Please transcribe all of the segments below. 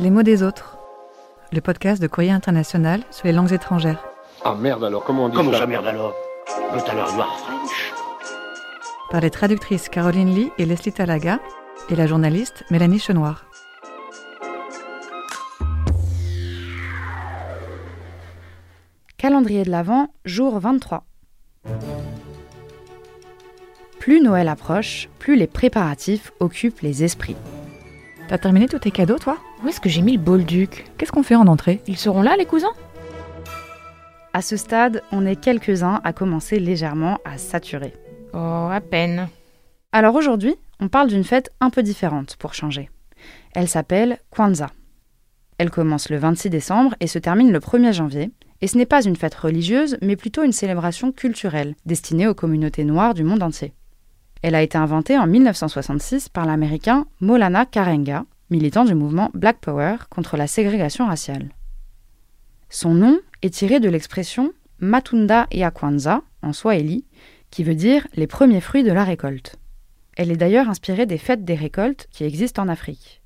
Les mots des autres, le podcast de Courrier International sur les langues étrangères. Ah merde alors, comment on dit Comment ça ça merde alors alors French Par les traductrices Caroline Lee et Leslie Talaga et la journaliste Mélanie Chenoir. Calendrier de l'Avent, jour 23. Plus Noël approche, plus les préparatifs occupent les esprits. T'as terminé tous tes cadeaux, toi? Où est-ce que j'ai mis le bolduc Qu'est-ce qu'on fait en entrée? Ils seront là, les cousins? À ce stade, on est quelques-uns à commencer légèrement à saturer. Oh, à peine. Alors aujourd'hui, on parle d'une fête un peu différente pour changer. Elle s'appelle Kwanzaa. Elle commence le 26 décembre et se termine le 1er janvier, et ce n'est pas une fête religieuse, mais plutôt une célébration culturelle destinée aux communautés noires du monde entier. Elle a été inventée en 1966 par l'américain Molana Karenga, militant du mouvement Black Power contre la ségrégation raciale. Son nom est tiré de l'expression Matunda ya Kwanzaa en swahili, qui veut dire les premiers fruits de la récolte. Elle est d'ailleurs inspirée des fêtes des récoltes qui existent en Afrique.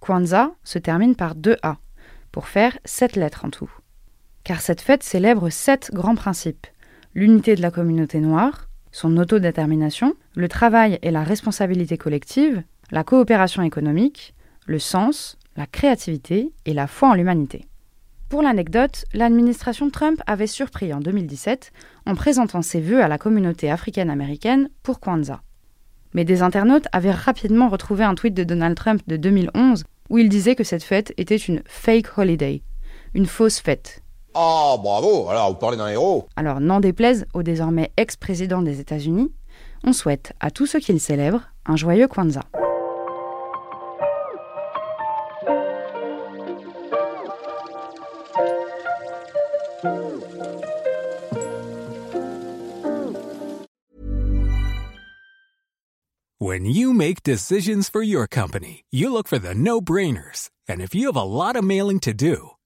Kwanzaa se termine par deux A, pour faire sept lettres en tout. Car cette fête célèbre sept grands principes l'unité de la communauté noire, son autodétermination, le travail et la responsabilité collective, la coopération économique, le sens, la créativité et la foi en l'humanité. Pour l'anecdote, l'administration Trump avait surpris en 2017 en présentant ses vœux à la communauté africaine-américaine pour Kwanzaa. Mais des internautes avaient rapidement retrouvé un tweet de Donald Trump de 2011 où il disait que cette fête était une fake holiday, une fausse fête. Ah, bravo Alors, vous parlez d'un héros Alors, n'en déplaise au désormais ex-président des États-Unis, on souhaite à tous ceux qui le célèbrent un joyeux Kwanzaa. When you make decisions for your company, you look for the no brainers. And if you have a lot of mailing to do,